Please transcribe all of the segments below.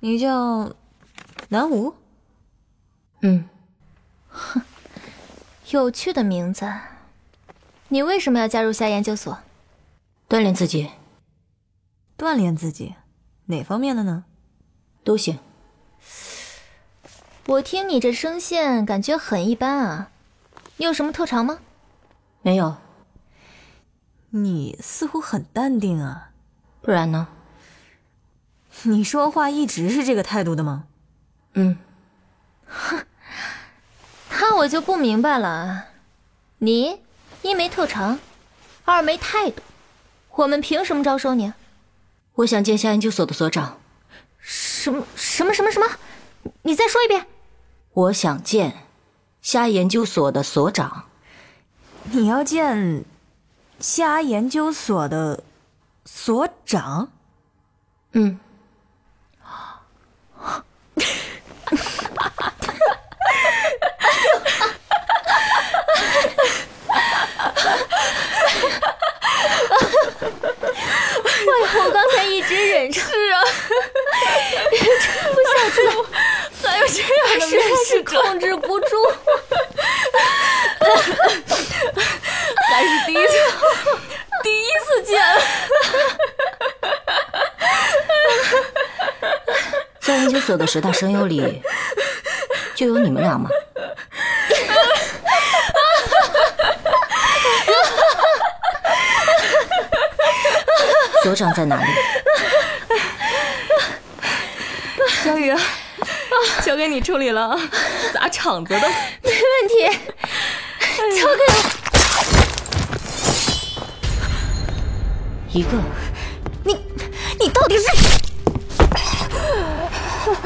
你叫南无？嗯，哼，有趣的名字。你为什么要加入夏研究所？锻炼自己。锻炼自己，哪方面的呢？都行。我听你这声线，感觉很一般啊。你有什么特长吗？没有。你似乎很淡定啊。不然呢？你说话一直是这个态度的吗？嗯。哼，那我就不明白了。你一没特长，二没态度，我们凭什么招收你？我想见夏研究所的所长。什么什么什么什么？你再说一遍。我想见虾研究所的所长。你要见虾研究所的所长？嗯。我刚才一直忍着，是啊，撑不下去，还有这样的面试控制不住，还是第一次，第一次见。在研究所的十大声优里，就有你们俩吗？所长在哪里？小雨，交给你处理了，砸场子的，没问题。交给我。一个。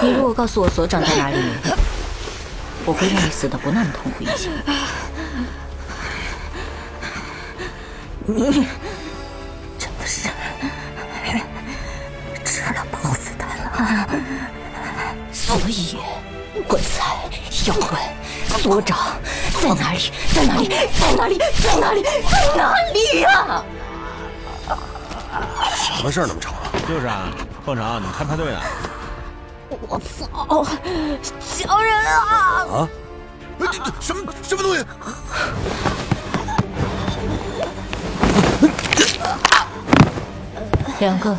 你如果告诉我所长在哪里，我会让你死的不那么痛苦一些。你真的是吃了豹子胆了。所以，鬼才要问所长在哪里？在哪里？在哪里？在哪里？在哪里呀？什么事儿那么吵啊？就是啊，凤城，你们开派对呢？我操！小人啊！啊？什么什么东西？两个。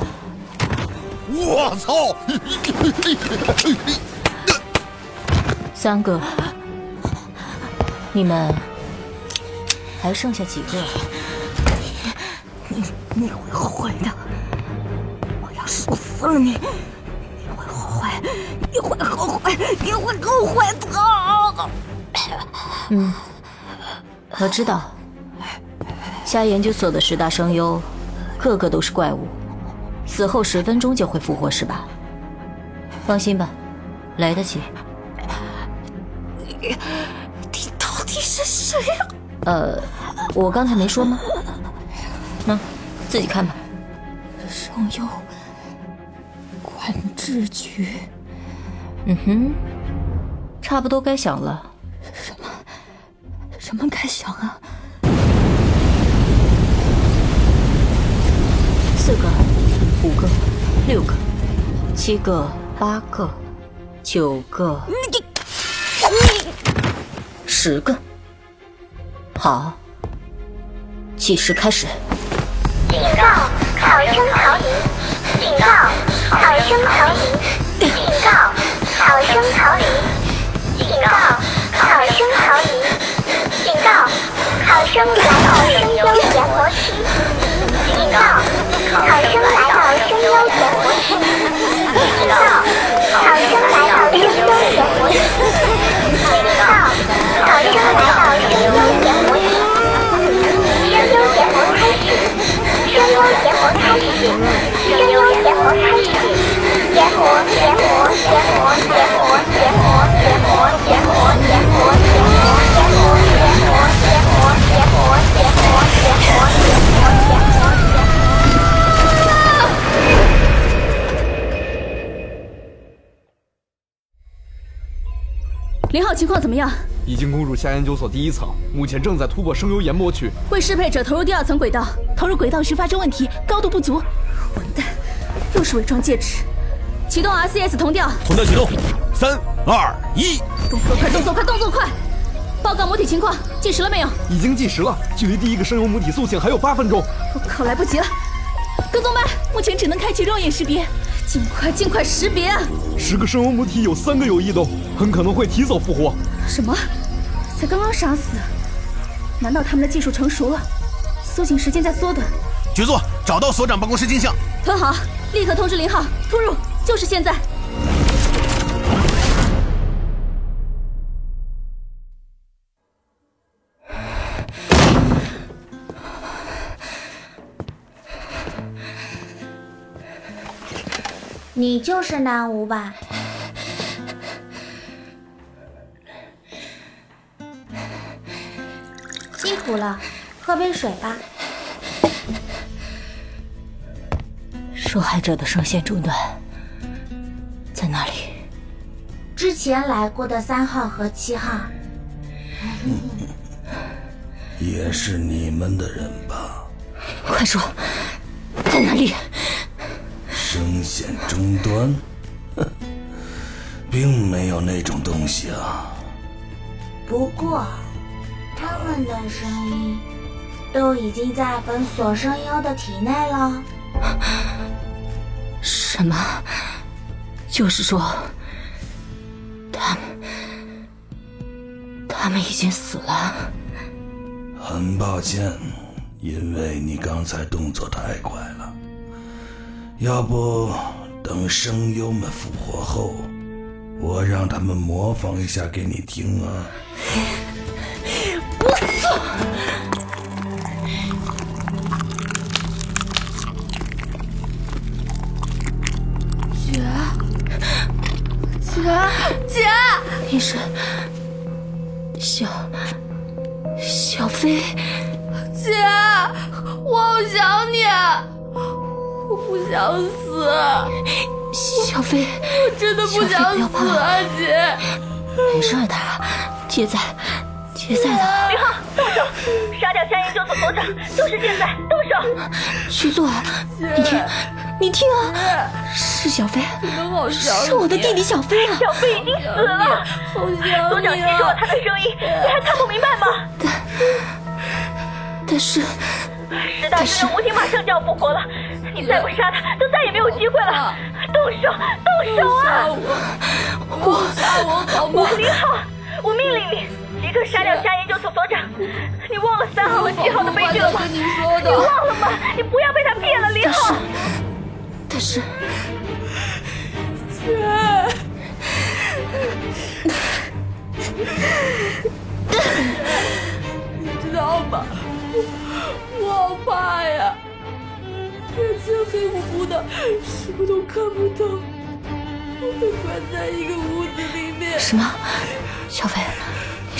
我操！三个，你们还剩下几个？你你会后悔的！我要说死了你！你会后悔！你会后悔！你会后悔！嗯，我知道，下研究所的十大声优，个个都是怪物。死后十分钟就会复活，是吧？放心吧，来得及。你你到底是谁呀？呃，我刚才没说吗？那自己看吧。声优管制局。嗯哼，差不多该响了。什么？什么该响啊？四个。五个，六个，七个，八个，九个，你你十个，好，计时开始。警告，考生逃离！优研磨开始，研磨研磨研磨研磨研磨研磨研磨研磨研磨研磨研磨研磨研磨研磨研磨研磨。零号情况怎么样？已经攻入下研究所第一层，目前正在突破声优研磨区。为适配者投入第二层轨道，投入轨道时发生问题，高度不足。混蛋，又是伪装戒指。启动 RCS 同调，同调启动，三二一，动作快，动作快，动作快！报告母体情况，计时了没有？已经计时了，距离第一个声优母体苏醒还有八分钟。我靠，来不及了！跟踪班，目前只能开启肉眼识别，尽快尽快识别啊！十个声优母体有三个有异动，很可能会提早复活。什么？才刚刚杀死？难道他们的技术成熟了？苏醒时间在缩短。局座，找到所长办公室镜像。很好，立刻通知林浩突入，就是现在。你就是南无吧？辛苦了，喝杯水吧。受害者的声线中断在哪里？之前来过的三号和七号，也是你们的人吧？快说，在哪里？声线终端，并没有那种东西啊。不过，他们的声音都已经在本所声优的体内了。什么？就是说，他们，他们已经死了。很抱歉，因为你刚才动作太快了。要不等声优们复活后，我让他们模仿一下给你听啊！我操！姐，医生小小飞？姐，我好想你，我不想死。小飞，我真的不想死啊，姐。没事的，姐在，姐在的。动手！就是现在，动手！徐作，你听，你听啊，是小飞，是我的弟弟小飞啊！小飞已经死了，所长吸收了他的声音，你还看不明白吗？但但是，石大神人无情马上就要复活了，你再不杀他，就再也没有机会了。动手，动手啊！我我我好吗？林浩，我命令你立刻杀掉夏研究所所长！你忘了三号和七号的悲剧了吗？你说的，你忘了吗？你不要被他骗了，林浩。但是，姐，你知道吗？我我好怕呀！眼前黑乎乎的，什么都看不到，我被关在一个屋子里面。什么？小飞，你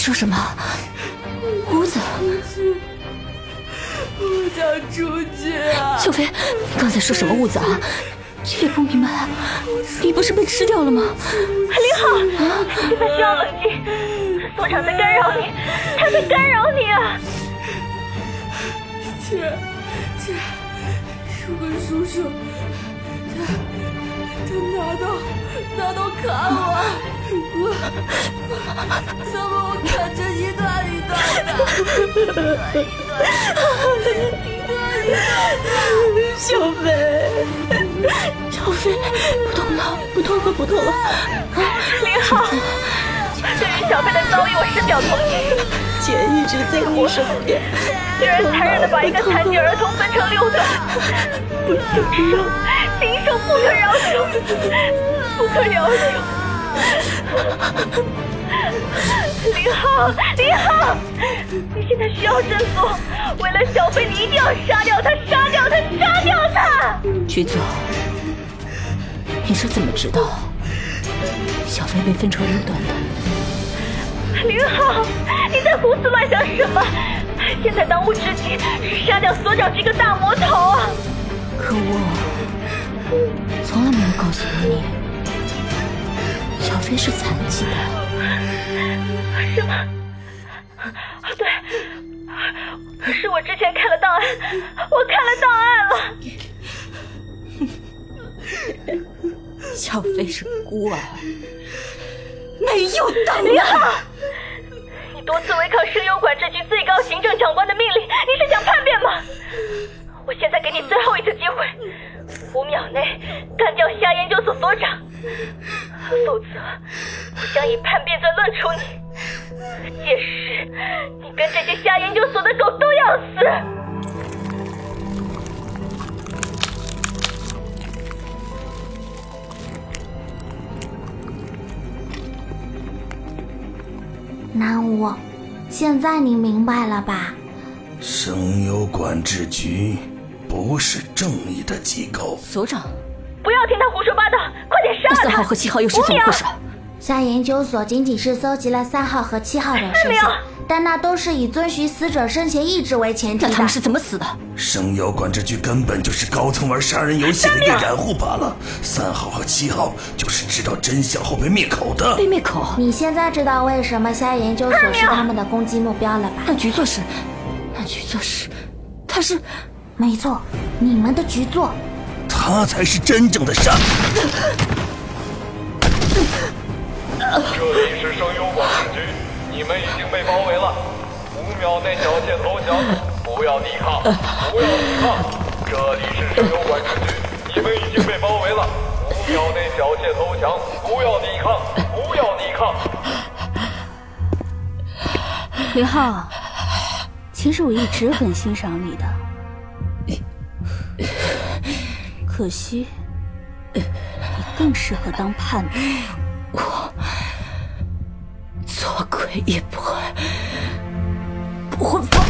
说什么？屋子？我想出去啊！小飞，你刚才说什么屋子啊？这也不明白啊！你不是被吃掉了吗？林浩，现在需要冷静，所长在干扰你，他在干扰你啊！姐，姐。如果叔叔，他他拿刀拿刀砍我，我怎么我砍成一段一段的，一段一段的，小飞，小飞，不痛了，不痛了，不痛了。林浩，对于小飞的遭遇，我深表同情。姐一直在你身边，竟然残忍的把一个残疾儿童分成六段，不行生，禽兽不可饶恕，不可饶恕。林浩，林浩，你现在需要振作，为了小飞，你一定要杀掉他，杀掉他，杀掉他！局总，你是怎么知道小飞被分成六段的？林浩，你在胡思乱想什么？现在当务之急是杀掉所长这个大魔头啊！可我从来没有告诉过你，小飞是残疾的。什么？对，是我之前看了档案，我看了档案了。小飞是孤儿，没有担林浩，你多次违抗声优管制局最高行政长官的命令，你是想叛变吗？我现在给你最后一次机会，五秒内干掉虾研究所所长，否则我将以叛变罪论处你。届时，你跟这些虾研究所的狗都要死。南无，现在你明白了吧？声优管制局不是正义的机构。所长，不要听他胡说八道，快点杀了他！三号和七号又是怎么回事？下研究所仅仅是搜集了三号和七号的声线，但那都是以遵循死者生前意志为前提的。那他们是怎么死的？声优管制局根本就是高层玩杀人游戏的一个掩护罢了。三号和七号就是知道真相后被灭口的。被灭口？你现在知道为什么夏研究所是他们的攻击目标了吧？那局座是，那局座是，他是，没错，你们的局座，他才是真正的杀。这里是声优管制局，你们已经被包围了，五秒内缴械投降，不要抵抗，不要抵抗。这里是声优管制局，你们已经被包围了，五秒内缴械投降，不要抵抗，不要抵抗。林浩，其实我一直很欣赏你的，可惜你更适合当叛徒。也不会，不会放。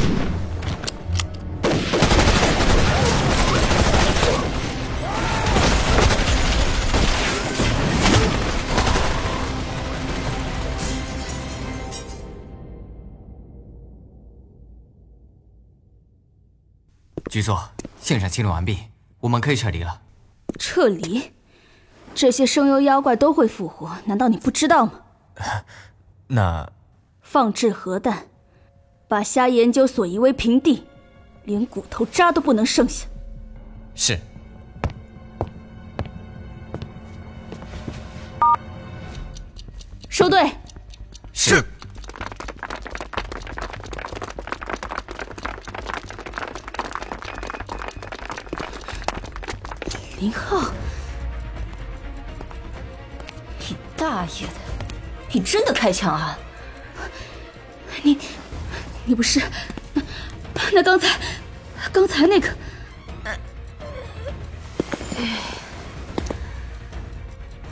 局座，现场清理完毕，我们可以撤离了。撤离？这些声优妖怪都会复活，难道你不知道吗？那放置核弹，把虾研究所夷为平地，连骨头渣都不能剩下。是。收队。是。林浩。你大爷的！你真的开枪啊？你，不是？那刚才，刚才那个……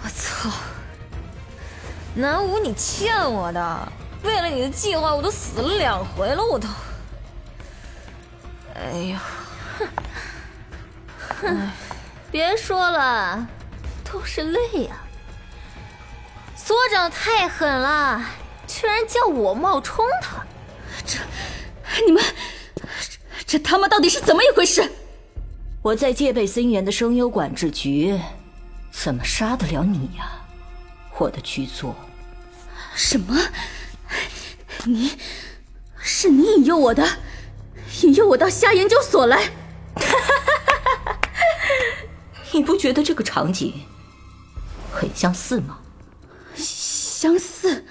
我操！南无，你欠我的！为了你的计划，我都死了两回了，我都……哎呀，哼！别说了，都是泪呀！所长太狠了，居然叫我冒充他！这，你们，这他妈到底是怎么一回事？我在戒备森严的声优管制局，怎么杀得了你呀，我的局座？什么？你，是你引诱我的，引诱我到虾研究所来？你不觉得这个场景很相似吗？相似。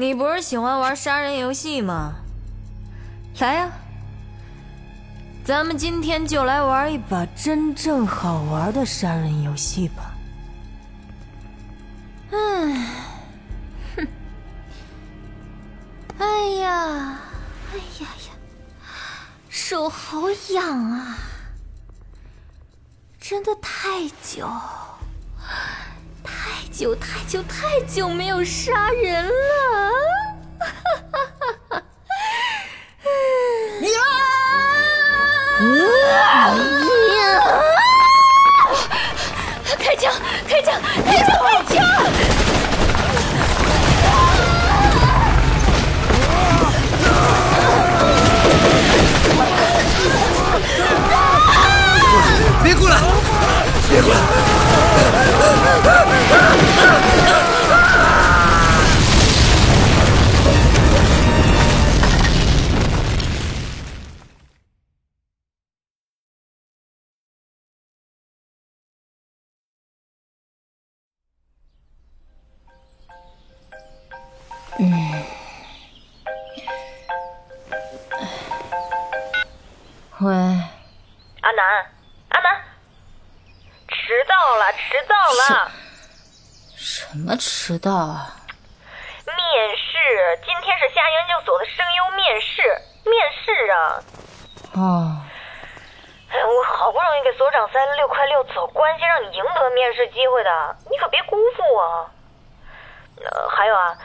你不是喜欢玩杀人游戏吗？来呀，咱们今天就来玩一把真正好玩的杀人游戏吧。唉，哼，哎呀，哎呀呀，手好痒啊！真的太久。太久太久太久没有杀人了！啊开枪！开枪！开枪！开枪！别过来！别过来！迟到啊？面试，今天是夏研究所的声优面试，面试啊。哦，哎，我好不容易给所长塞了六块六走关系，让你赢得面试机会的，你可别辜负我。呃，还有啊，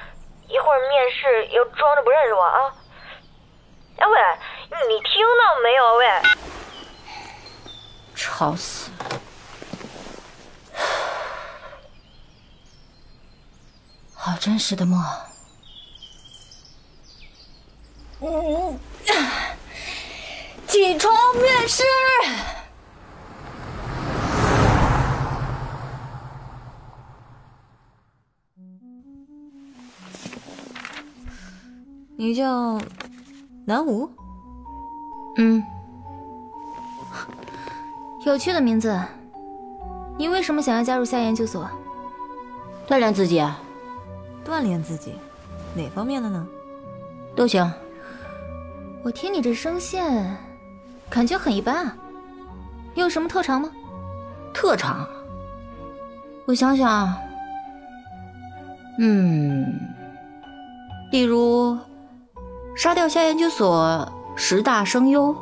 一会儿面试要装着不认识我啊。哎喂，你听到没有？喂，吵死了！好真实的梦。嗯，起床面试。你叫南无？嗯，有趣的名字。你为什么想要加入夏研究所？锻炼自己啊。锻炼自己，哪方面的呢？都行。我听你这声线，感觉很一般啊。你有什么特长吗？特长？我想想，嗯，例如杀掉夏研究所十大声优，